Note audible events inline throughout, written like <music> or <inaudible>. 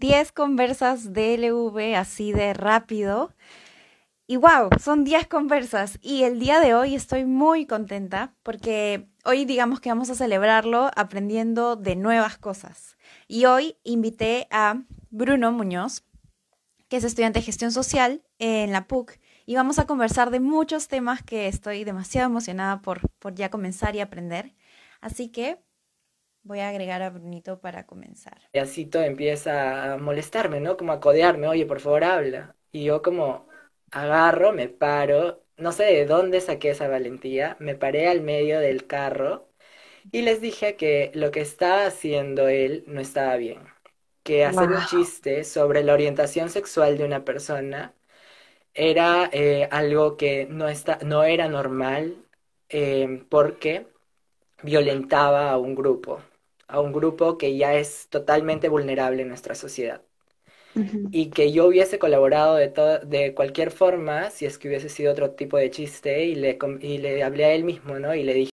10 conversas de LV así de rápido. Y wow, son 10 conversas. Y el día de hoy estoy muy contenta porque hoy digamos que vamos a celebrarlo aprendiendo de nuevas cosas. Y hoy invité a Bruno Muñoz, que es estudiante de gestión social en la PUC. Y vamos a conversar de muchos temas que estoy demasiado emocionada por, por ya comenzar y aprender. Así que Voy a agregar a Brunito para comenzar. Y así todo empieza a molestarme, ¿no? Como a codearme, oye, por favor, habla. Y yo como agarro, me paro, no sé de dónde saqué esa valentía, me paré al medio del carro y les dije que lo que estaba haciendo él no estaba bien. Que hacer un chiste sobre la orientación sexual de una persona era eh, algo que no, está, no era normal eh, porque violentaba a un grupo a un grupo que ya es totalmente vulnerable en nuestra sociedad. Y que yo hubiese colaborado de, de cualquier forma si es que hubiese sido otro tipo de chiste y le, y le hablé a él mismo, ¿no? Y le dije...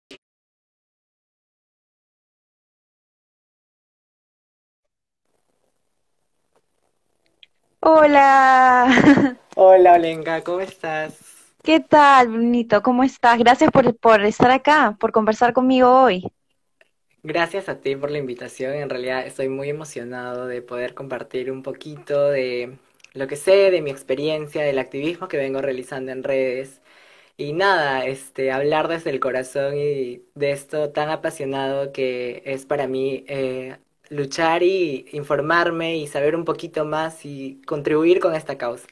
Hola. <laughs> Hola, Olenka, ¿cómo estás? ¿Qué tal, Brunito? ¿Cómo estás? Gracias por, por estar acá, por conversar conmigo hoy. Gracias a ti por la invitación. En realidad estoy muy emocionado de poder compartir un poquito de lo que sé, de mi experiencia, del activismo que vengo realizando en redes. Y nada, este, hablar desde el corazón y de esto tan apasionado que es para mí eh, luchar y informarme y saber un poquito más y contribuir con esta causa.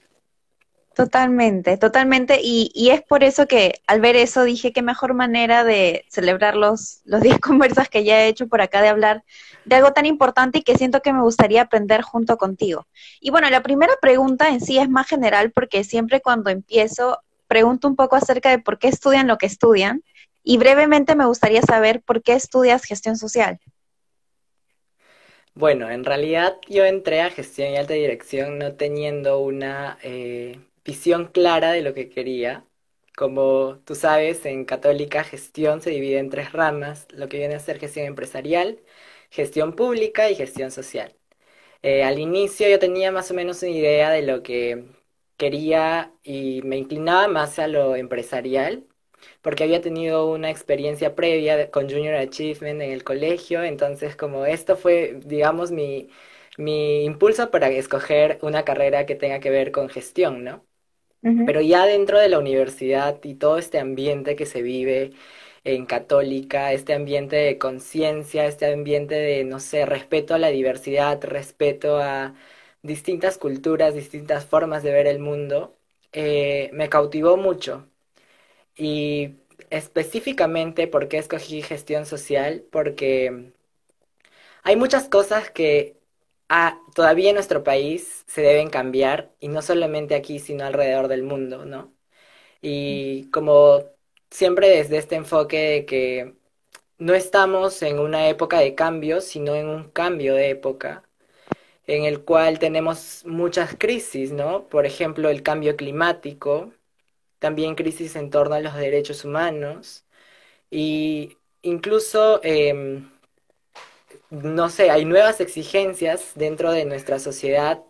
Totalmente, totalmente. Y, es por eso que al ver eso dije qué mejor manera de celebrar los, los <laughs> 10 conversas que ya he hecho por acá de hablar de algo tan importante y que siento que me gustaría aprender junto contigo. Y bueno, la primera pregunta en sí es más general porque siempre cuando empiezo pregunto un poco acerca de por qué estudian lo que estudian y brevemente me gustaría saber por qué estudias gestión social. Bueno, en realidad yo entré a gestión y alta dirección no teniendo una... Eh visión clara de lo que quería. Como tú sabes, en Católica gestión se divide en tres ramas, lo que viene a ser gestión empresarial, gestión pública y gestión social. Eh, al inicio yo tenía más o menos una idea de lo que quería y me inclinaba más a lo empresarial, porque había tenido una experiencia previa con Junior Achievement en el colegio, entonces como esto fue, digamos, mi, mi impulso para escoger una carrera que tenga que ver con gestión, ¿no? Pero ya dentro de la universidad y todo este ambiente que se vive en católica, este ambiente de conciencia, este ambiente de, no sé, respeto a la diversidad, respeto a distintas culturas, distintas formas de ver el mundo, eh, me cautivó mucho. Y específicamente, ¿por qué escogí gestión social? Porque hay muchas cosas que todavía en nuestro país se deben cambiar, y no solamente aquí, sino alrededor del mundo, ¿no? Y como siempre desde este enfoque de que no estamos en una época de cambio, sino en un cambio de época, en el cual tenemos muchas crisis, ¿no? Por ejemplo, el cambio climático, también crisis en torno a los derechos humanos, y incluso... Em, no sé, hay nuevas exigencias dentro de nuestra sociedad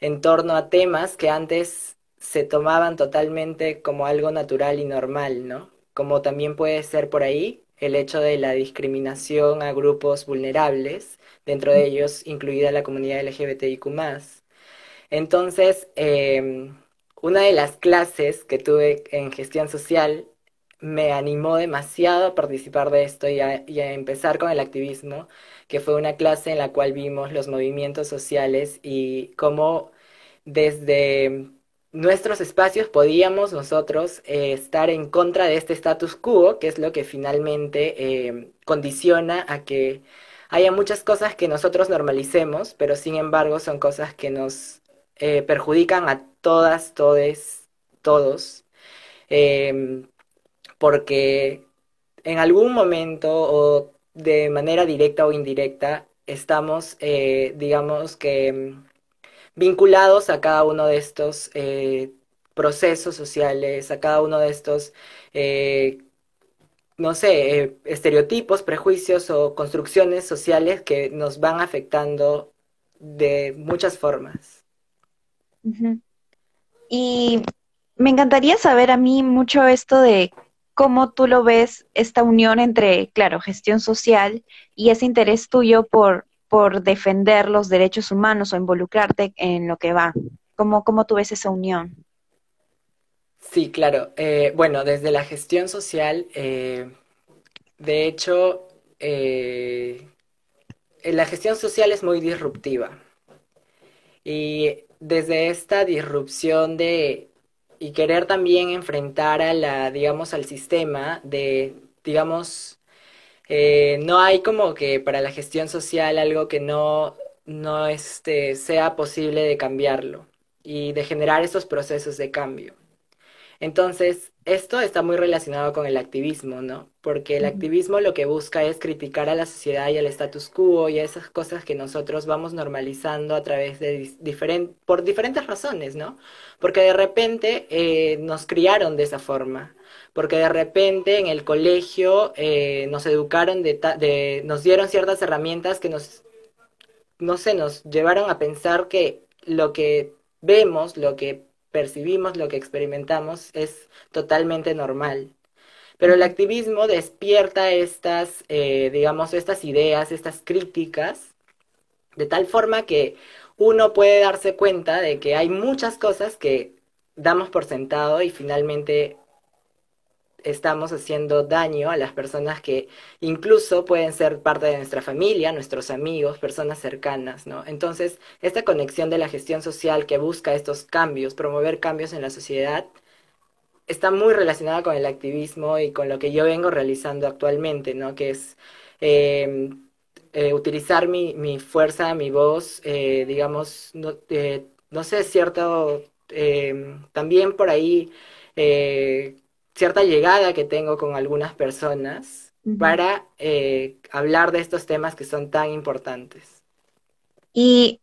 en torno a temas que antes se tomaban totalmente como algo natural y normal, ¿no? Como también puede ser por ahí el hecho de la discriminación a grupos vulnerables, dentro de ellos incluida la comunidad LGBTIQ. Entonces, em, una de las clases que tuve en gestión social me animó demasiado a participar de esto y a, empezar con el activismo, que fue una clase en la cual vimos los movimientos sociales y cómo desde nuestros espacios podíamos nosotros eh, estar en contra de este status quo, que es lo que finalmente eh, condiciona a que haya muchas cosas que nosotros normalicemos, pero sin embargo son cosas que nos eh, perjudican a todas, todes, todos. Em, porque en algún momento o de manera directa o indirecta estamos, eh, digamos que, mm, vinculados a cada uno de estos eh, procesos sociales, a cada uno de estos, eh, no sé, estereotipos, prejuicios o construcciones sociales que nos van afectando de muchas formas. Y me encantaría saber a mí mucho esto de cómo tú lo ves, esta unión entre, claro, gestión social y ese interés tuyo por, por defender los derechos humanos o involucrarte en lo que va. ¿Cómo, cómo tú ves esa unión? Sí, claro. Eh, bueno, desde la gestión social, eh, de hecho, eh, la gestión social es muy disruptiva. Y desde esta disrupción de y querer también enfrentar a la, digamos, al sistema de, digamos, eh, no hay como que para la gestión social algo que no, no este, sea posible de cambiarlo y de generar esos procesos de cambio. Entonces, esto está muy relacionado con el activismo, ¿no? Porque el activismo lo que busca es criticar a la sociedad y al status quo y a esas cosas que nosotros vamos normalizando a través de diferentes, por diferentes razones, ¿no? Porque de repente eh, nos criaron de esa forma, porque de repente en el colegio eh, nos educaron, de, de, nos dieron ciertas herramientas que nos, no sé, nos llevaron a pensar que lo que vemos, lo que percibimos, lo que experimentamos es totalmente normal. Pero el activismo despierta estas, eh, digamos, estas ideas, estas críticas, de tal forma que uno puede darse cuenta de que hay muchas cosas que damos por sentado y finalmente estamos haciendo daño a las personas que incluso pueden ser parte de nuestra familia, nuestros amigos, personas cercanas, ¿no? Entonces, esta conexión de la gestión social que busca estos cambios, promover cambios en la sociedad, está muy relacionada con el activismo y con lo que yo vengo realizando actualmente, ¿no? Que es em, eh, utilizar mi, mi, fuerza, mi voz, eh, digamos, no, eh, no sé, cierto, em, también por ahí cierta llegada que tengo con algunas personas para eh, hablar de estos temas que son tan importantes. Y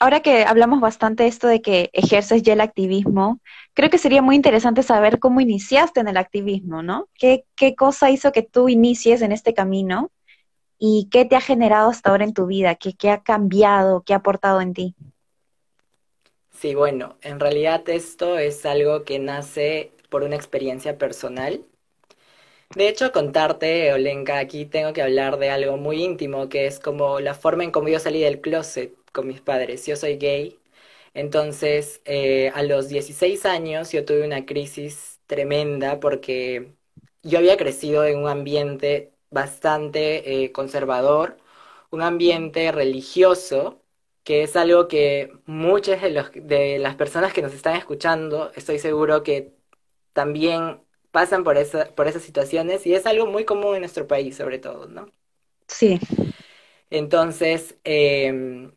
ahora que hablamos bastante de esto de que ejerces ya el activismo, creo que sería muy interesante saber cómo iniciaste en el activismo, ¿no? ¿Qué, qué cosa hizo que tú inicies en este camino? ¿Y qué te ha generado hasta ahora en tu vida? ¿Qué, qué ha cambiado? ¿Qué ha aportado en ti? Sí, bueno, en realidad esto es algo que nace por una experiencia personal. De hecho, contarte, Olenka, aquí tengo que hablar de algo muy íntimo, que es como la forma en cómo yo salí del closet con mis padres. Yo soy gay, entonces eh, a los 16 años yo tuve una crisis tremenda porque yo había crecido en un ambiente bastante eh, conservador, un ambiente religioso, que es algo que muchas de, los, de las personas que nos están escuchando, estoy seguro que también pasan por, esa, por esas situaciones y es algo muy común en nuestro país, sobre todo, ¿no? Sí. Entonces, em,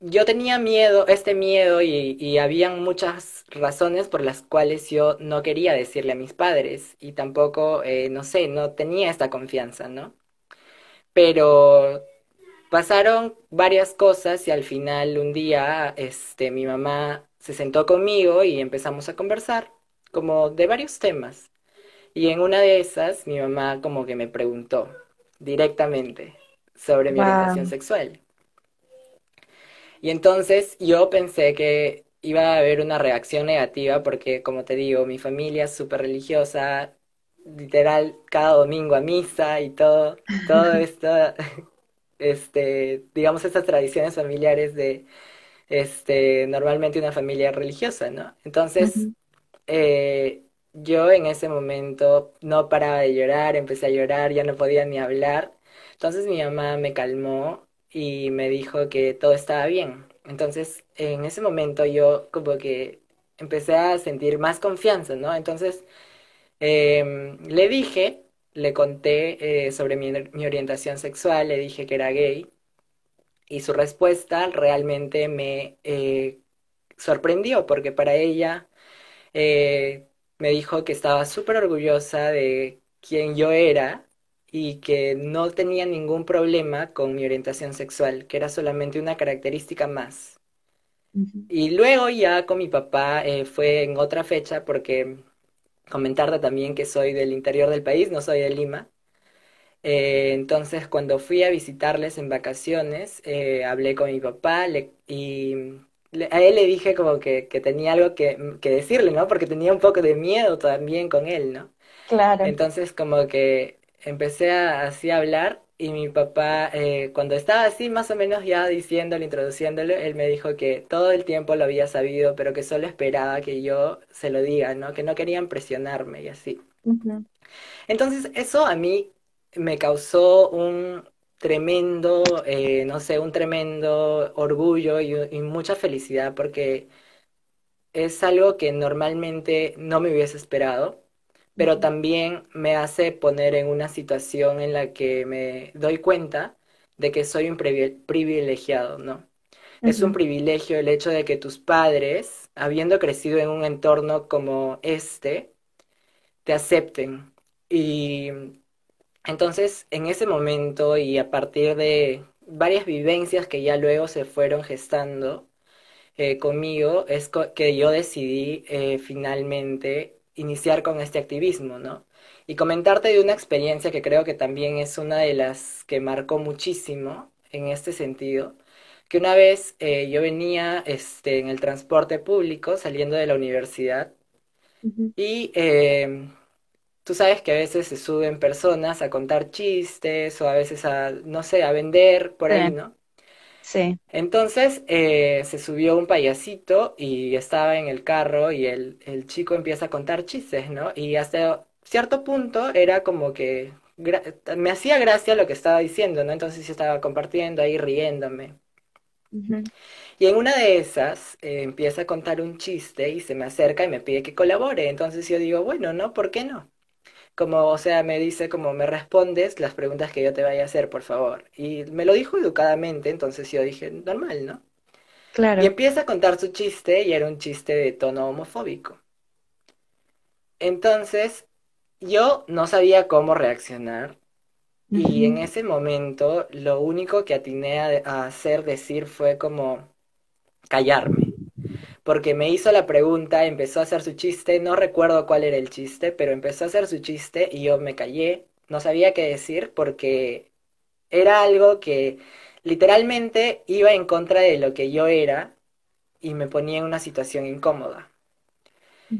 yo tenía miedo, este miedo, y, y habían muchas razones por las cuales yo no quería decirle a mis padres y tampoco, eh, no sé, no tenía esta confianza, ¿no? Pero pasaron varias cosas y al final un día, este, mi mamá se sentó conmigo y empezamos a conversar como de varios temas. Y en una de esas, mi mamá como que me preguntó directamente sobre mi orientación sexual. Y entonces yo pensé que iba a haber una reacción negativa porque, como te digo, mi familia es súper religiosa, literal, cada domingo a misa y todo, todo <laughs> esto, este, digamos, estas tradiciones familiares de, este, normalmente una familia religiosa, ¿no? Entonces, eh, yo en ese momento no paraba de llorar, empecé a llorar, ya no podía ni hablar. Entonces mi mamá me calmó y me dijo que todo estaba bien. Entonces en ese momento yo como que empecé a sentir más confianza, ¿no? Entonces em, le dije, le conté eh, sobre mi, mi orientación sexual, le dije que era gay y su respuesta realmente me eh, sorprendió porque para ella eh, me dijo que estaba súper orgullosa de quién yo era y que no tenía ningún problema con mi orientación sexual, que era solamente una característica más. Y luego ya con mi papá eh, fue en otra fecha porque comentarte también que soy del interior del país, no soy de Lima. Eh, entonces, cuando fui a visitarles en vacaciones, eh, hablé con mi papá le- y a él le dije como que, que tenía algo que, que decirle, ¿no? Porque tenía un poco de miedo también con él, ¿no? Claro. Entonces como que empecé a, así a hablar y mi papá, eh, cuando estaba así más o menos ya diciéndolo, introduciéndolo, él me dijo que todo el tiempo lo había sabido, pero que solo esperaba que yo se lo diga, ¿no? Que no querían presionarme y así. Entonces eso a mí me causó un tremendo, eh, no sé, un tremendo orgullo y, y mucha felicidad porque es algo que normalmente no me hubiese esperado pero también me hace poner en una situación en la que me doy cuenta de que soy un privi- privilegiado, ¿no? Es un privilegio el hecho de que tus padres, habiendo crecido en un entorno como este, te acepten. Y entonces, en ese momento y a partir de varias vivencias que ya luego se fueron gestando, eh, conmigo es co- que yo decidí eh, finalmente iniciar con este activismo, ¿no? Y comentarte de una experiencia que creo que también es una de las que marcó muchísimo en este sentido, que una vez eh, yo venía este, en el transporte público saliendo de la universidad y tú sabes que a veces se suben personas a contar chistes o a veces a, no sé, a vender por ahí, ¿no? sí. Entonces eh, se subió un payasito y estaba en el carro y el, el chico empieza a contar chistes, ¿no? Y hasta cierto punto era como que me hacía gracia lo que estaba diciendo, ¿no? Entonces yo estaba compartiendo ahí riéndome. Y en una de esas eh, empieza a contar un chiste y se me acerca y me pide que colabore. Entonces yo digo, bueno, ¿no? ¿Por qué no? Como, o sea, me dice como me respondes las preguntas que yo te vaya a hacer, por favor. Y me lo dijo educadamente, entonces yo dije, normal, ¿no? Y Claro. empieza a contar su chiste y era un chiste de tono homofóbico. Entonces, yo no sabía cómo reaccionar y en ese momento lo único que atiné a, a hacer, decir fue como callarme. Porque me hizo la pregunta, empezó a hacer su chiste, no recuerdo cuál era el chiste, pero empezó a hacer su chiste y yo me callé, no sabía qué decir porque era algo que literalmente iba en contra de lo que yo era y me ponía en una situación incómoda.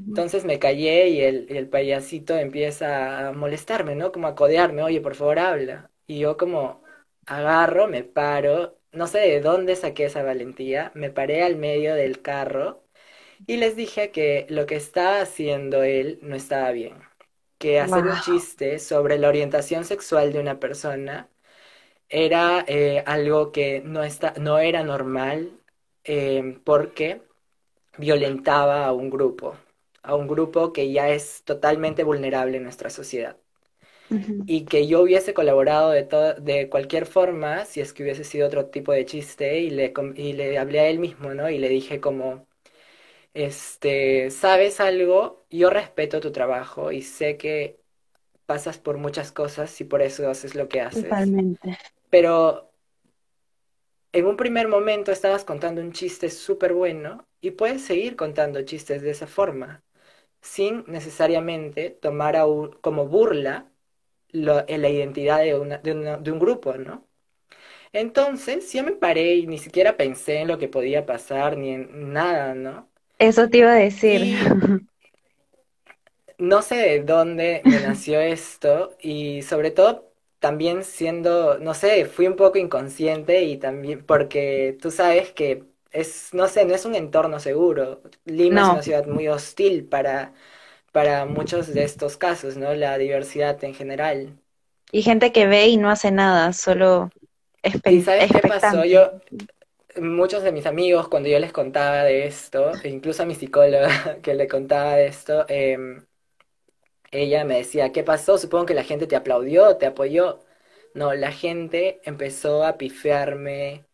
Entonces me callé y el, y el payasito empieza a molestarme, ¿no? Como a codearme, oye, por favor, habla. Y yo como agarro, me paro, no sé de dónde saqué esa valentía, me paré al medio del carro y les dije que lo que estaba haciendo él no estaba bien, que hacer un chiste sobre la orientación sexual de una persona era eh, algo que no está, no era normal eh, porque violentaba a un grupo, a un grupo que ya es totalmente vulnerable en nuestra sociedad. Y que yo hubiese colaborado de, de cualquier forma si es que hubiese sido otro tipo de chiste y le, y le hablé a él mismo, ¿no? Y le dije como, este, ¿sabes algo? Yo respeto tu trabajo y sé que pasas por muchas cosas y por eso haces lo que haces, Totalmente. pero en un primer momento estabas contando un chiste súper bueno y puedes seguir contando chistes de esa forma, sin necesariamente tomar a un- como burla lo- en la identidad de, una- de, una- de un grupo, ¿no? Entonces yo me paré y ni siquiera pensé en lo que podía pasar ni en nada, ¿no? Eso te iba a decir. Y <laughs> no sé de dónde me nació esto y sobre todo también siendo, no sé, fui un poco inconsciente y también porque tú sabes que es, no sé, no es un entorno seguro. Lima es una ciudad muy hostil para, para muchos de estos casos, ¿no? La diversidad en general. Y gente que ve y no hace nada, solo ¿Y espe- sabes qué pasó? Yo, muchos de mis amigos, cuando yo les contaba de esto, e incluso a mi psicóloga <laughs> que le contaba de esto, em, Ella me decía, ¿qué pasó? Supongo que la gente te aplaudió, te apoyó. No, la gente empezó a pifiarme,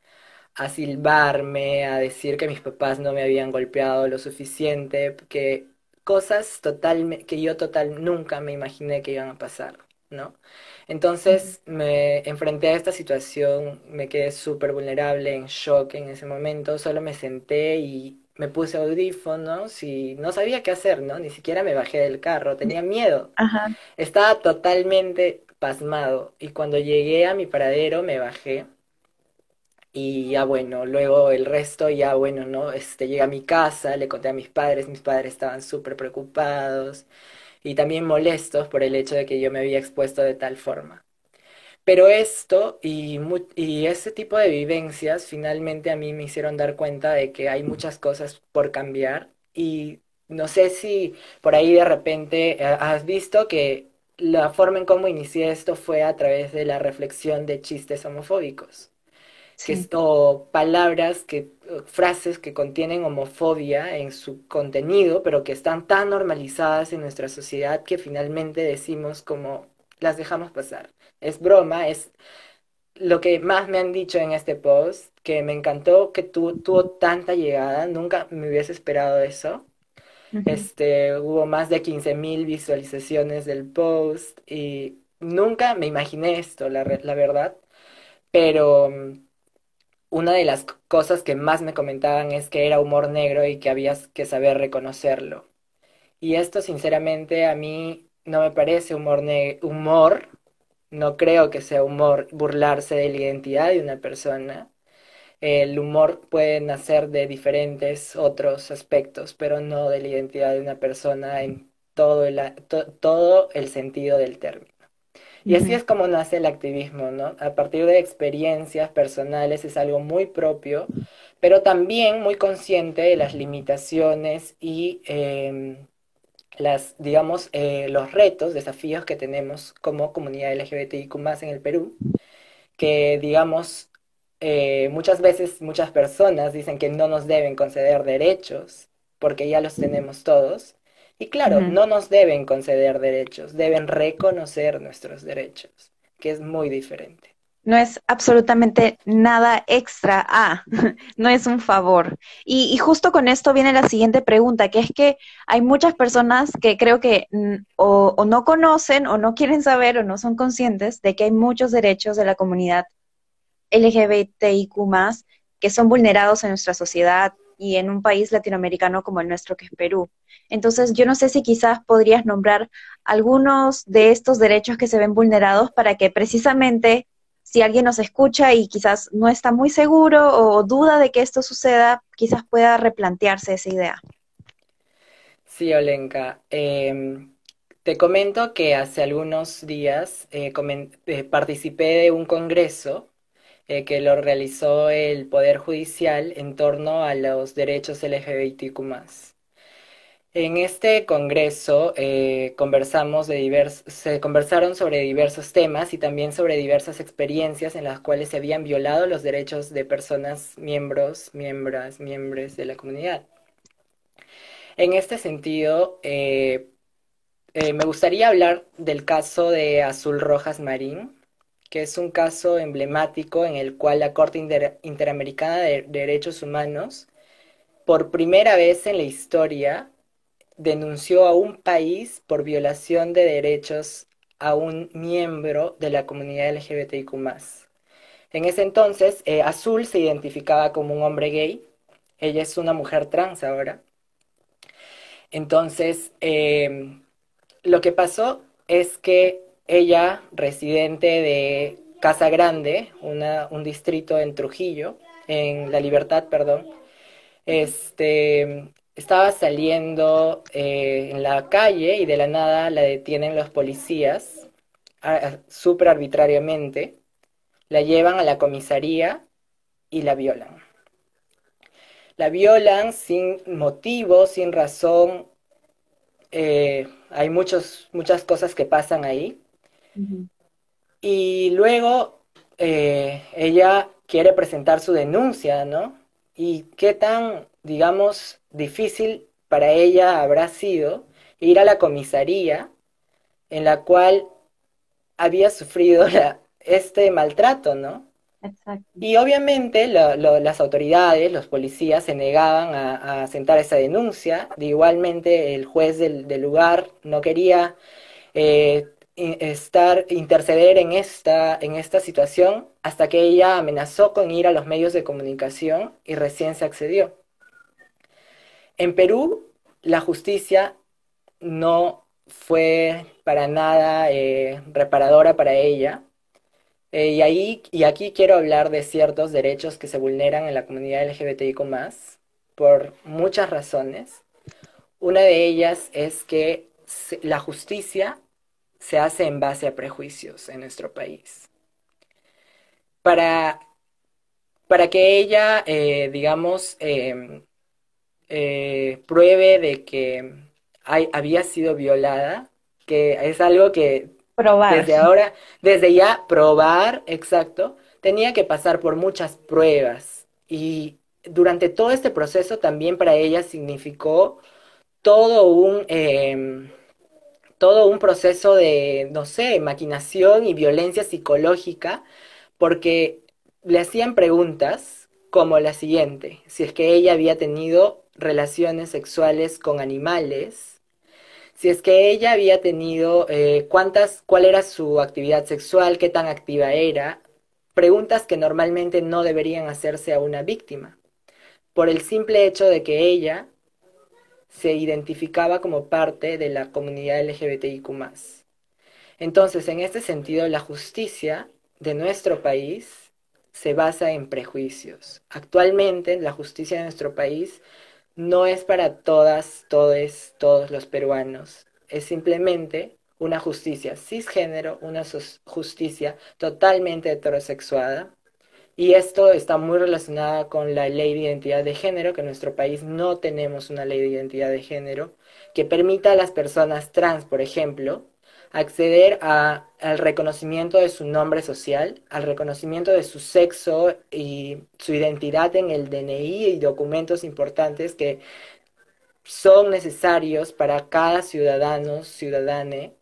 a silbarme, a decir que mis papás no me habían golpeado lo suficiente, que cosas total, que yo total nunca me imaginé que iban a pasar, ¿no? Entonces me enfrenté a esta situación, me quedé súper vulnerable, en shock en ese momento, solo me senté y me puse audífonos y no sabía qué hacer, ¿no? Ni siquiera me bajé del carro, tenía miedo. Ajá. Estaba totalmente pasmado. Y cuando llegué a mi paradero me bajé. Y ya bueno, luego el resto ya bueno, ¿no? Este, llegué a mi casa, le conté a mis padres, mis padres estaban súper preocupados y también molestos por el hecho de que yo me había expuesto de tal forma. Pero esto y, y ese tipo de vivencias finalmente a mí me hicieron dar cuenta de que hay muchas cosas por cambiar y no sé si por ahí de repente eh, has visto que la forma en cómo inicié esto fue a través de la reflexión de chistes homofóbicos. Que, o palabras, que, frases que contienen homofobia en su contenido, pero que están tan normalizadas en nuestra sociedad que finalmente decimos como las dejamos pasar. Es broma, es lo que más me han dicho en este post, que me encantó que tu, tuvo tanta llegada, nunca me hubiese esperado eso. Este, hubo más de 15.000 visualizaciones del post y nunca me imaginé esto, la, la verdad. Pero mm, una de las cosas que más me comentaban es que era humor negro y que habías que saber reconocerlo. Y esto, sinceramente, a mí no me parece humor, humor, no creo que sea humor burlarse de la identidad de una persona. El humor puede nacer de diferentes otros aspectos, pero no de la identidad de una persona en todo el, todo el sentido del término. Y así es como nace el activismo, ¿no? A partir de experiencias personales es algo muy propio, pero también muy consciente de las limitaciones y em, las, digamos, eh, los retos, desafíos que tenemos como comunidad LGBTIQ más en el Perú, que, digamos, eh, muchas veces muchas personas dicen que no nos deben conceder derechos porque ya los tenemos todos. Y claro, no nos deben conceder derechos, deben reconocer nuestros derechos, que es muy diferente no es absolutamente nada extra a, <laughs> no es un favor. Y, justo con esto viene la siguiente pregunta, que es que hay muchas personas que creo que mm, o, no conocen o no quieren saber o no son conscientes de que hay muchos derechos de la comunidad LGBTIQ que son vulnerados en nuestra sociedad y en un país latinoamericano como el nuestro, que es Perú. Entonces, yo no sé si quizás podrías nombrar algunos de estos derechos que se ven vulnerados para que precisamente si alguien nos escucha y quizás no está muy seguro o duda de que esto suceda, quizás pueda replantearse esa idea. Sí, Olenka. Em, te comento que hace algunos días eh, eh, participé de un congreso eh, que lo realizó el Poder Judicial en torno a los derechos LGBTQ. En este congreso eh, conversamos de se conversaron sobre diversos temas y también sobre diversas experiencias en las cuales se habían violado los derechos de personas miembros, miembros, miembros de la comunidad. En este sentido, eh, me gustaría hablar del caso de Azul Rojas Marín, que es un caso emblemático en el cual la Corte Interamericana de Derechos Humanos, por primera vez en la historia, denunció a un país por violación de derechos a un miembro de la comunidad LGBTIQ. En ese entonces, eh, Azul se identificaba como un hombre gay. Ella es una mujer trans ahora. Entonces, em, lo que pasó es que ella, residente de Casa Grande, un distrito en Trujillo, en La Libertad, perdón, este, estaba saliendo eh, en la calle y de la nada la detienen los policías súper arbitrariamente, la llevan a la comisaría y la violan. La violan sin motivo, sin razón. Eh, hay muchos, muchas cosas que pasan ahí. Y luego eh, ella quiere presentar su denuncia, ¿no? Y qué tan digamos, difícil para ella habrá sido ir a la comisaría en la cual había sufrido este maltrato, ¿no? Exacto. Y obviamente las autoridades, los policías se negaban a, a, sentar esa denuncia. De igualmente el juez del, lugar no quería eh, estar, interceder en esta, en esta situación hasta que ella amenazó con ir a los medios de comunicación y recién se accedió. En Perú, la justicia no fue para nada eh, reparadora para ella. Eh, y, ahí, y aquí quiero hablar de ciertos derechos que se vulneran en la comunidad LGBTIQ por muchas razones. Una de ellas es que la justicia se hace en base a prejuicios en nuestro país. Para, para que ella, eh, digamos, em, eh, pruebe de que había sido violada, que es algo que probar. desde ahora, desde ya probar, exacto, tenía que pasar por muchas pruebas. Y durante todo este proceso también para ella significó todo un, em, todo un proceso de, no sé, maquinación y violencia psicológica, porque le hacían preguntas como la siguiente, si es que ella había tenido relaciones sexuales con animales, si es que ella había tenido eh, cuántas, cuál era su actividad sexual, qué tan activa era, preguntas que normalmente no deberían hacerse a una víctima, por el simple hecho de que ella se identificaba como parte de la comunidad LGBTIQ. Entonces, en este sentido, la justicia de nuestro país se basa en prejuicios. Actualmente, la justicia de nuestro país no es para todas, todos, todos los peruanos. Es simplemente una justicia cisgénero, una justicia totalmente heterosexuada, y esto está muy relacionado con la ley de identidad de género, que en nuestro país no tenemos una ley de identidad de género que permita a las personas trans, por ejemplo, acceder a, al reconocimiento de su nombre social, al reconocimiento de su sexo y su identidad en el DNI y documentos importantes que son necesarios para cada ciudadano, ciudadane.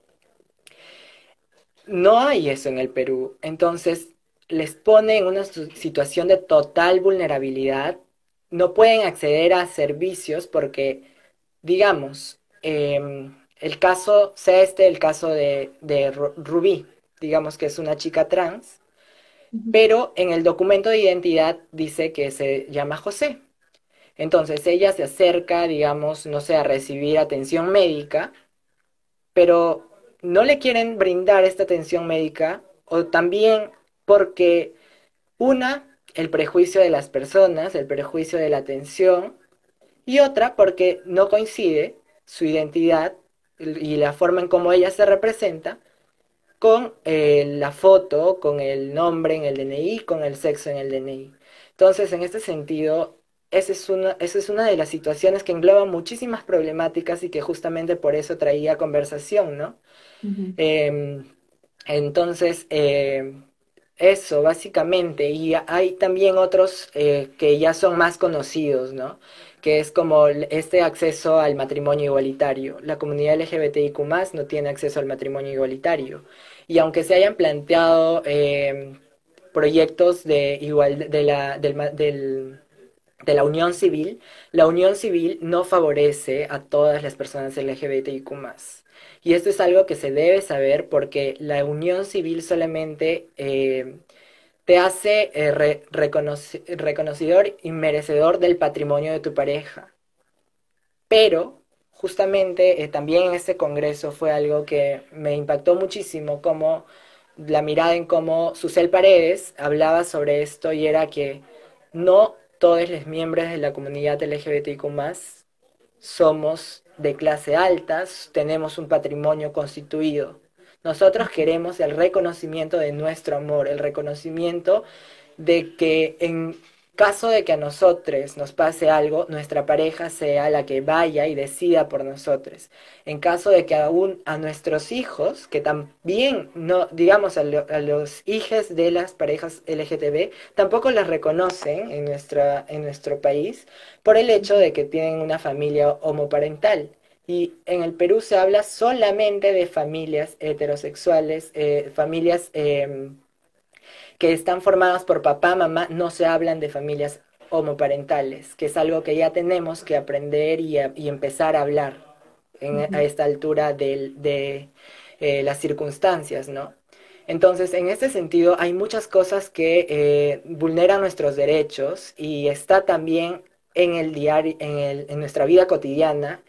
No hay eso en el Perú. Entonces, les pone en una situación de total vulnerabilidad, no pueden acceder a servicios porque, digamos, em, el caso, sea este el caso de, de Rubí, digamos que es una chica trans, pero en el documento de identidad dice que se llama José. Entonces ella se acerca, digamos, no sé, a recibir atención médica, pero no le quieren brindar esta atención médica o también porque una, el prejuicio de las personas, el prejuicio de la atención, y otra porque no coincide su identidad y la forma en cómo ella se representa con eh, la foto, con el nombre en el DNI, con el sexo en el DNI. Entonces, en este sentido, esa es una, esa es una de las situaciones que engloba muchísimas problemáticas y que justamente por eso traía conversación, ¿no? Em, entonces, eh, eso, básicamente. Y hay también otros eh, que ya son más conocidos, ¿no? Que es como este acceso al matrimonio igualitario. La comunidad LGBTIQ no tiene acceso al matrimonio igualitario. Y aunque se hayan planteado em, proyectos de igual de la, de la unión civil, la unión civil no favorece a todas las personas LGBTIQ y esto es algo que se debe saber porque la unión civil solamente eh, te hace eh, reconocedor y merecedor del patrimonio de tu pareja. Pero justamente eh, también en este congreso fue algo que me impactó muchísimo, como la mirada en cómo Susel Paredes hablaba sobre esto y era que no todos los miembros de la comunidad LGBTIQ somos de clase alta tenemos un patrimonio constituido. Nosotros queremos el reconocimiento de nuestro amor, el reconocimiento de que en caso de que a nosotros nos pase algo, nuestra pareja sea la que vaya y decida por nosotros. En caso de que aún a nuestros hijos, que también, no, digamos, a, los hijos de las parejas LGTB, tampoco las reconocen en, nuestra, en nuestro país por el hecho de que tienen una familia homoparental. Y en el Perú se habla solamente de familias heterosexuales, eh, familias em, que están formadas por papá, mamá, no se hablan de familias homoparentales, que es algo que ya tenemos que aprender y, empezar a hablar a esta altura de, eh, las circunstancias, ¿no? Entonces, en este sentido, hay muchas cosas que eh, vulneran nuestros derechos y está también en el diario, en, el, en nuestra vida cotidiana,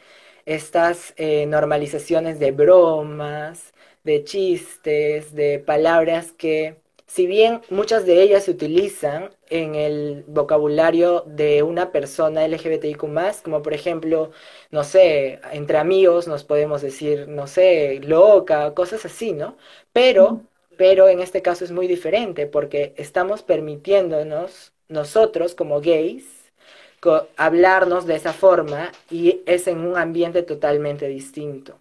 estas eh, normalizaciones de bromas, de chistes, de palabras que, si bien muchas de ellas se utilizan en el vocabulario de una persona LGBTIQ, como por ejemplo, no sé, entre amigos nos podemos decir, no sé, loca, cosas así, ¿no? Pero, pero en este caso es muy diferente porque estamos permitiéndonos nosotros como gays hablarnos de esa forma y es en un ambiente totalmente distinto.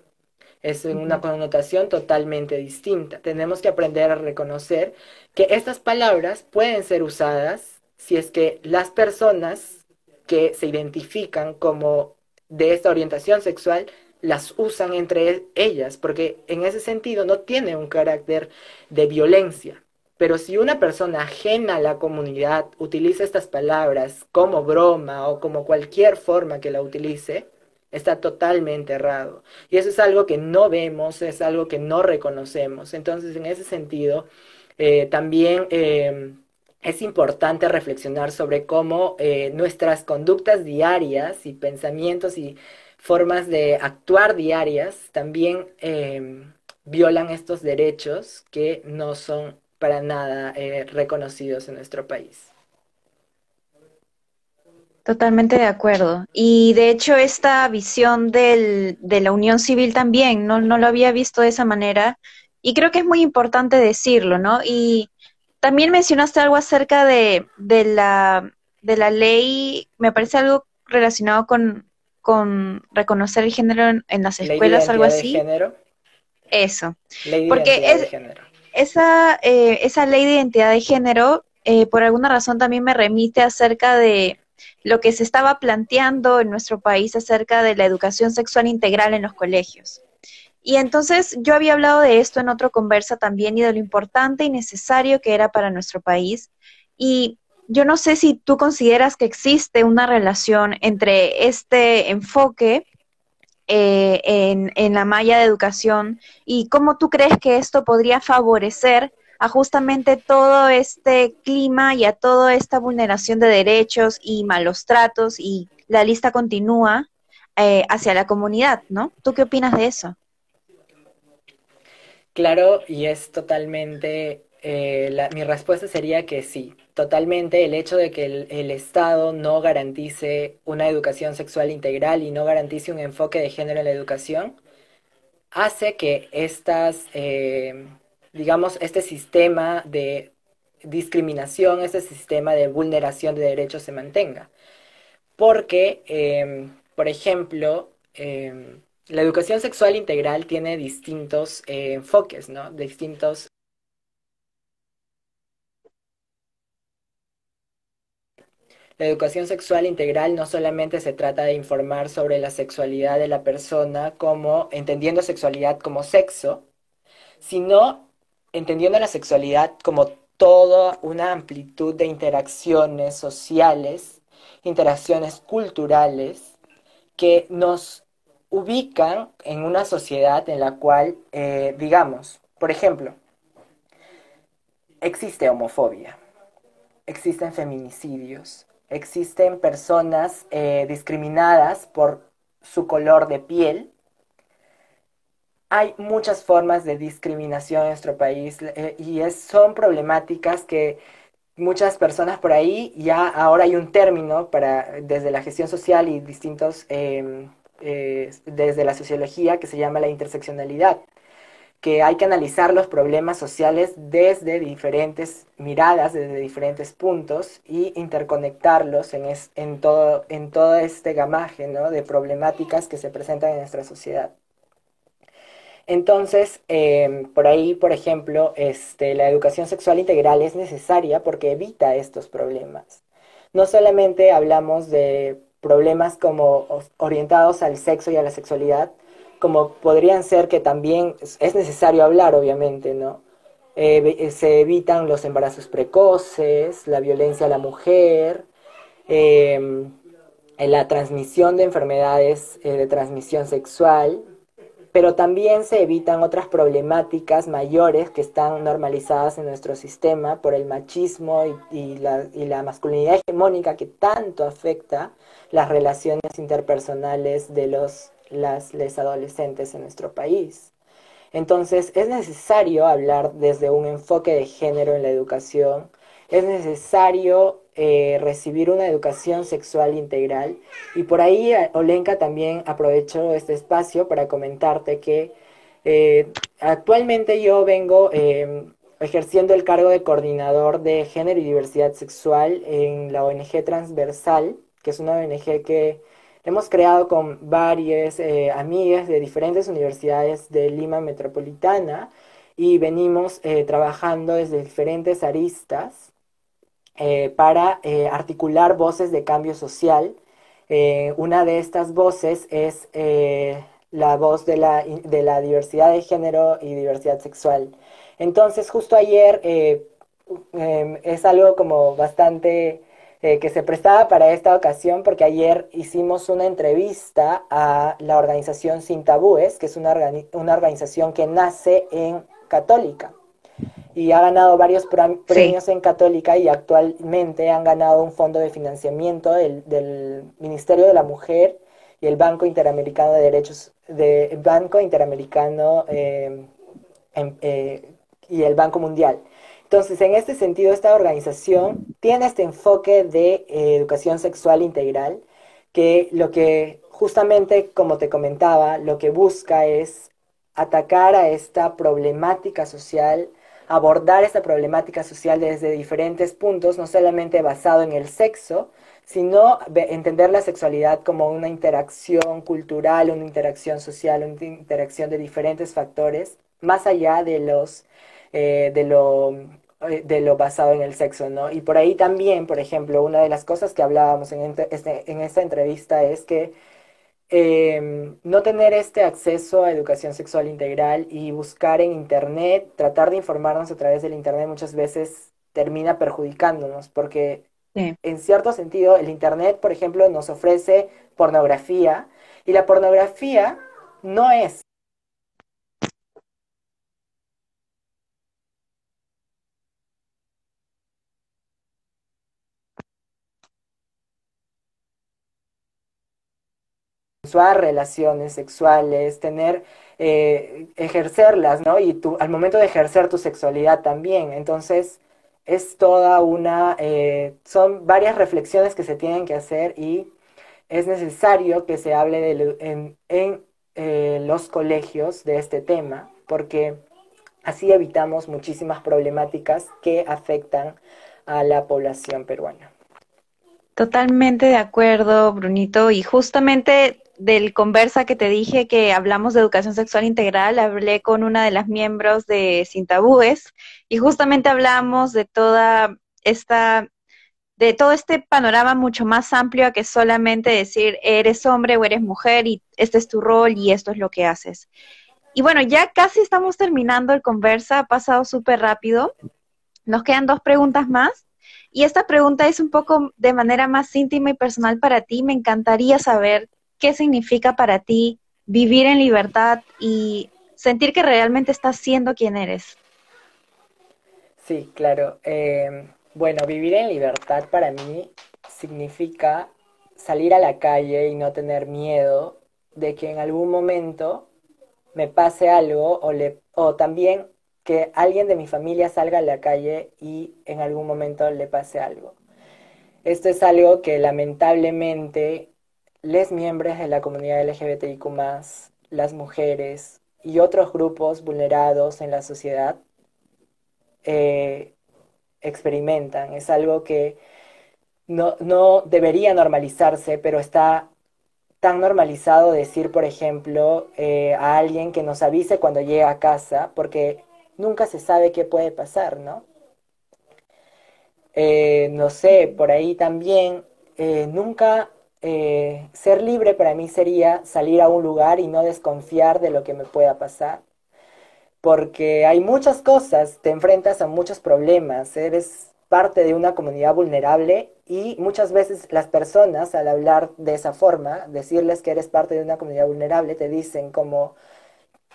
Es en una connotación totalmente distinta. Tenemos que aprender a reconocer que estas palabras pueden ser usadas si es que las personas que se identifican como de esta orientación sexual las usan entre ellas, porque en ese sentido no tiene un carácter de violencia, pero si una persona ajena a la comunidad utiliza estas palabras como broma o como cualquier forma que la utilice, está totalmente errado. Y eso es algo que no vemos, es algo que no reconocemos. Entonces, en ese sentido, eh, también eh, es importante reflexionar sobre cómo eh, nuestras conductas diarias y pensamientos y formas de actuar diarias también violan estos derechos que no son para nada eh, reconocidos en nuestro país. Totalmente de acuerdo. Y de hecho esta visión del, de la unión civil también, no, no lo había visto de esa manera y creo que es muy importante decirlo, ¿no? Y también mencionaste algo acerca de, de, la, de la ley, me parece algo relacionado con, con reconocer el género en, las escuelas, algo así. De género. Eso. Ley de Porque es, de género esa, eh, esa ley de identidad de género, eh, por alguna razón también me remite acerca de lo que se estaba planteando en nuestro país acerca de la educación sexual integral en los colegios. Y entonces yo había hablado de esto en otra conversa también y de lo importante y necesario que era para nuestro país. Y yo no sé si tú consideras que existe una relación entre este enfoque eh, en, la malla de educación y cómo tú crees que esto podría favorecer a justamente todo este clima y a toda esta vulneración de derechos y malos tratos y la lista continúa eh, hacia la comunidad, ¿no? ¿Tú qué opinas de eso? Claro, y es totalmente, eh, mi respuesta sería que sí, totalmente el hecho de que el, Estado no garantice una educación sexual integral y no garantice un enfoque de género en la educación, hace que estas, eh, digamos, este sistema de discriminación, este sistema de vulneración de derechos se mantenga. Porque, em, por ejemplo, em, la educación sexual integral tiene distintos eh, enfoques, ¿no? Distintos La educación sexual integral no solamente se trata de informar sobre la sexualidad de la persona como entendiendo sexualidad como sexo, sino entendiendo la sexualidad como toda una amplitud de interacciones sociales, interacciones culturales que nos ubican en una sociedad en la cual, eh, digamos, por ejemplo, existe homofobia, existen feminicidios, existen personas eh, discriminadas por su color de piel. Hay muchas formas de discriminación en nuestro país eh, y es, son problemáticas que muchas personas por ahí ya ahora hay un término para desde la gestión social y distintos em, desde la sociología que se llama la interseccionalidad que hay que analizar los problemas sociales desde diferentes miradas, desde diferentes puntos y interconectarlos en, en, todo, en todo este gamaje de problemáticas que se presentan en nuestra sociedad. Entonces, em, por ahí, por ejemplo, este, la educación sexual integral es necesaria porque evita estos problemas. No solamente hablamos de problemas como orientados al sexo y a la sexualidad, como podrían ser que también es necesario hablar, obviamente, ¿no? Eh, se evitan los embarazos precoces, la violencia a la mujer, em, la transmisión de enfermedades eh, de transmisión sexual, pero también se evitan otras problemáticas mayores que están normalizadas en nuestro sistema por el machismo y, la, y la masculinidad hegemónica que tanto afecta las relaciones interpersonales de los las les adolescentes en nuestro país. Entonces, es necesario hablar desde un enfoque de género en la educación, es necesario eh, recibir una educación sexual integral. Y por ahí, eh, Olenka, también aprovecho este espacio para comentarte que eh, actualmente yo vengo em, ejerciendo el cargo de coordinador de género y diversidad sexual en la ONG Transversal, que es una ONG que hemos creado con varias amigas de diferentes universidades de Lima Metropolitana y venimos trabajando desde diferentes aristas eh, para eh, articular voces de cambio social. Eh, una de estas voces es la voz de la, de la, diversidad de género y diversidad sexual. Entonces, justo ayer em, es algo como bastante que se prestaba para esta ocasión porque ayer hicimos una entrevista a la organización Sin Tabúes, que es una, una organización que nace en Católica y ha ganado varios premios en Católica y actualmente han ganado un fondo de financiamiento del, Ministerio de la Mujer y el Banco Interamericano de Derechos, de Banco Interamericano em, em, eh, y el Banco Mundial. Entonces, en este sentido, esta organización tiene este enfoque de eh, educación sexual integral, que lo que justamente, como te comentaba, lo que busca es atacar a esta problemática social abordar esta problemática social desde diferentes puntos, no solamente basado en el sexo, sino entender la sexualidad como una interacción cultural, una interacción social, una interacción de diferentes factores, más allá de los eh, de lo eh, de lo basado en el sexo, ¿no? Y por ahí también, por ejemplo, una de las cosas que hablábamos en, este, en esta entrevista es que Em, no tener este acceso a educación sexual integral y buscar en Internet, tratar de informarnos a través del Internet muchas veces termina perjudicándonos, porque en cierto sentido el Internet, por ejemplo, nos ofrece pornografía y la pornografía no es relaciones sexuales, tener, eh, ejercerlas, ¿no? Y tú, al momento de ejercer tu sexualidad también. Entonces, es toda una, eh, son varias reflexiones que se tienen que hacer y es necesario que se hable en eh, los colegios de este tema, porque así evitamos muchísimas problemáticas que afectan a la población peruana. Totalmente de acuerdo, Brunito. Y justamente del conversa que te dije que hablamos de educación sexual integral, hablé con una de las miembros de Sin Tabúes y justamente hablamos de toda esta de todo este panorama mucho más amplio a que solamente decir eres hombre o eres mujer y este es tu rol y esto es lo que haces. Y bueno, ya casi estamos terminando el conversa, ha pasado súper rápido. Nos quedan dos preguntas más. Y esta pregunta es un poco de manera más íntima y personal para ti. Me encantaría saber qué significa para ti vivir en libertad y sentir que realmente estás siendo quien eres. Sí, claro. Em, bueno, vivir en libertad para mí significa salir a la calle y no tener miedo de que en algún momento me pase algo o también que alguien de mi familia salga a la calle y en algún momento le pase algo. Esto es algo que lamentablemente les miembros de la comunidad LGBTIQ, las mujeres y otros grupos vulnerados en la sociedad eh, experimentan. Es algo que no, debería normalizarse, pero está tan normalizado decir, por ejemplo, eh, a alguien que nos avise cuando llega a casa, porque nunca se sabe qué puede pasar, ¿no? Eh, no sé, por ahí también, nunca eh, ser libre para mí sería salir a un lugar y no desconfiar de lo que me pueda pasar. Porque hay muchas cosas, te enfrentas a muchos problemas, eres parte de una comunidad vulnerable y muchas veces las personas al hablar de esa forma, decirles que eres parte de una comunidad vulnerable, te dicen como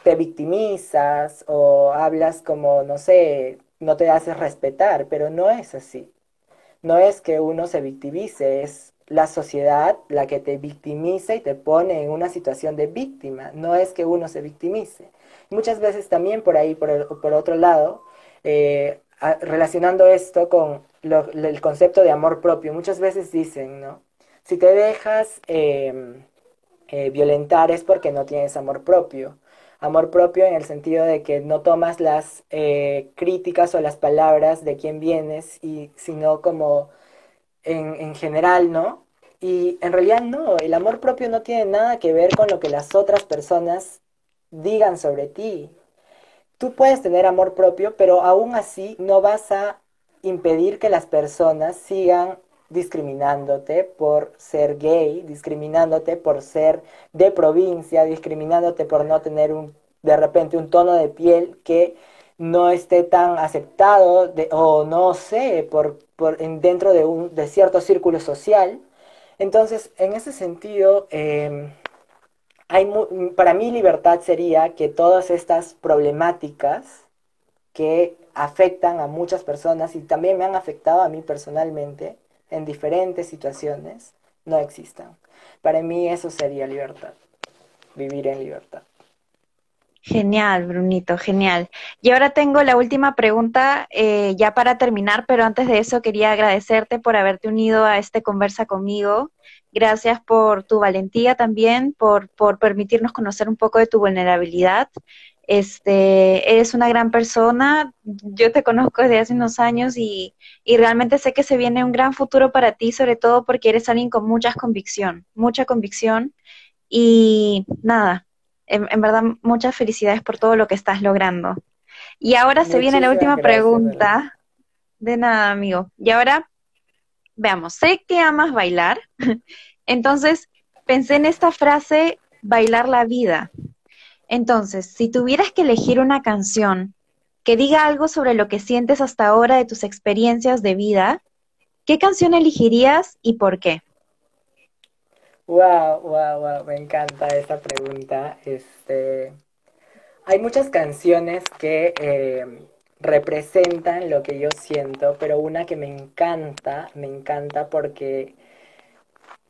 te victimizas o hablas como, no sé, no te haces respetar, pero no es así. No es que uno se victimice, es la sociedad la que te victimiza y te pone en una situación de víctima, no es que uno se victimice. Muchas veces también por ahí, por, por otro lado, eh, relacionando esto con el concepto de amor propio, muchas veces dicen, ¿no? Si te dejas em, eh, violentar es porque no tienes amor propio. Amor propio en el sentido de que no tomas las eh, críticas o las palabras de quien vienes, y, sino como en, en general, ¿no? Y en realidad no, el amor propio no tiene nada que ver con lo que las otras personas digan sobre ti. Tú puedes tener amor propio, pero aún así no vas a impedir que las personas sigan discriminándote por ser gay, discriminándote por ser de provincia, discriminándote por no tener un, de repente un tono de piel que no esté tan aceptado o no sé, por, por dentro de, un, de cierto círculo social. Entonces, en ese sentido, em, hay, para mí libertad sería que todas estas problemáticas que afectan a muchas personas y también me han afectado a mí personalmente en diferentes situaciones, no existan. Para mí eso sería libertad, vivir en libertad. Genial, Brunito, genial. Y ahora tengo la última pregunta eh, ya para terminar, pero antes de eso quería agradecerte por haberte unido a este conversa conmigo. Gracias por tu valentía también, por, por permitirnos conocer un poco de tu vulnerabilidad. Este, eres una gran persona, yo te conozco desde hace unos años y, y realmente sé que se viene un gran futuro para ti, sobre todo porque eres alguien con mucha convicción, mucha convicción. Y nada, en, verdad, muchas felicidades por todo lo que estás logrando. Y ahora se viene la última pregunta. De nada, amigo. Y ahora, veamos, sé que amas bailar, <laughs> entonces pensé en esta frase, bailar la vida. Entonces, si tuvieras que elegir una canción que diga algo sobre lo que sientes hasta ahora de tus experiencias de vida, ¿qué canción elegirías y por qué? Wow, wow, wow, me encanta esta pregunta. Este, hay muchas canciones que eh, representan lo que yo siento, pero una que me encanta, me encanta porque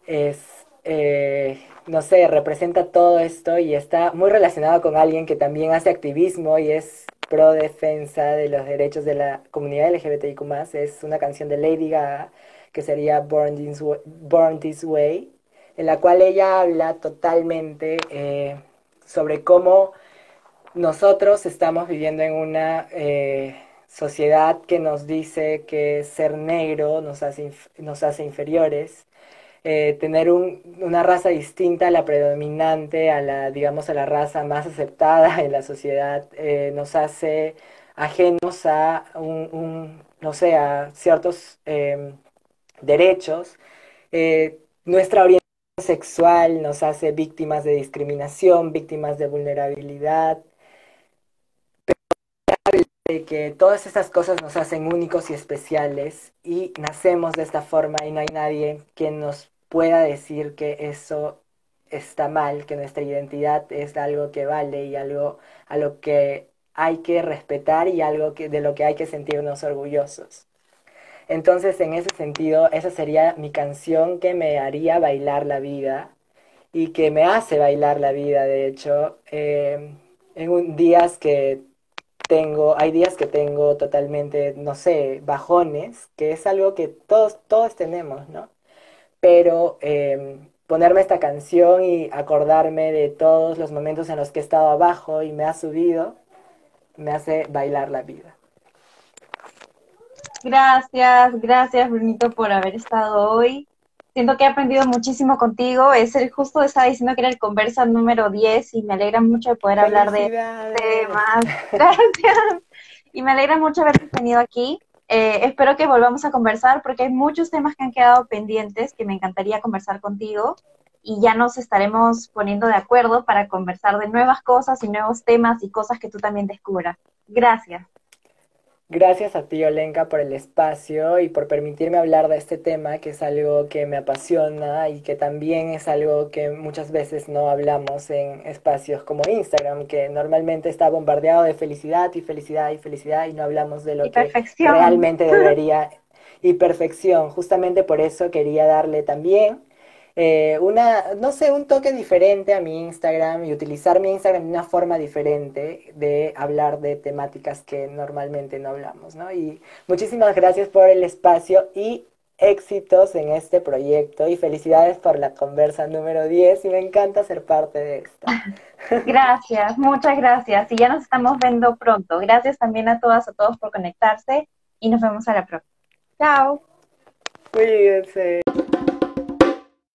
es, eh, no sé, representa todo esto y está muy relacionado con alguien que también hace activismo y es pro defensa de los derechos de la comunidad LGBTIQ+. Es una canción de Lady Gaga que sería Born Born This Way en la cual ella habla totalmente eh, sobre cómo nosotros estamos viviendo en una eh, sociedad que nos dice que ser negro nos hace, nos hace inferiores, eh, tener una raza distinta a la predominante, a la, digamos, a la raza más aceptada en la sociedad, nos hace ajenos a un, no sé, a ciertos derechos. nuestra orientación sexual nos hace víctimas de discriminación, víctimas de vulnerabilidad, pero de que todas estas cosas nos hacen únicos y especiales y nacemos de esta forma y no hay nadie que nos pueda decir que eso está mal, que nuestra identidad es algo que vale y algo a lo que hay que respetar y algo que, de lo que hay que sentirnos orgullosos. Entonces, en ese sentido, esa sería mi canción que me haría bailar la vida y que me hace bailar la vida, de hecho, em, en un, días que tengo, hay días que tengo totalmente, no sé, bajones, que es algo que todos, todos tenemos, ¿no? Pero em, ponerme esta canción y acordarme de todos los momentos en los que he estado abajo y me ha subido, me hace bailar la vida. Gracias, gracias Brunito por haber estado hoy. Siento que he aprendido muchísimo contigo. Es el justo estaba diciendo que era el conversa número 10 y me alegra mucho de poder hablar de temas. <laughs> Gracias. Y me alegra mucho haberte tenido aquí. Eh, espero que volvamos a conversar porque hay muchos temas que han quedado pendientes que me encantaría conversar contigo y ya nos estaremos poniendo de acuerdo para conversar de nuevas cosas y nuevos temas y cosas que tú también descubras. Gracias. Gracias a ti, Olenka, por el espacio y por permitirme hablar de este tema, que es algo que me apasiona y que también es algo que muchas veces no hablamos en espacios como Instagram, que normalmente está bombardeado de felicidad y felicidad y felicidad y no hablamos de lo que realmente <laughs> debería y perfección. Justamente por eso quería darle también eh, una, no sé, un toque diferente a mi Instagram y utilizar mi Instagram de una forma diferente de hablar de temáticas que normalmente no hablamos, ¿no? Y muchísimas gracias por el espacio y éxitos en este proyecto y felicidades por la conversa número 10 y me encanta ser parte de esta. <laughs> Gracias, muchas gracias y ya nos estamos viendo pronto. Gracias también a todas, a todos por conectarse y nos vemos a la próxima. Chao. Cuídense.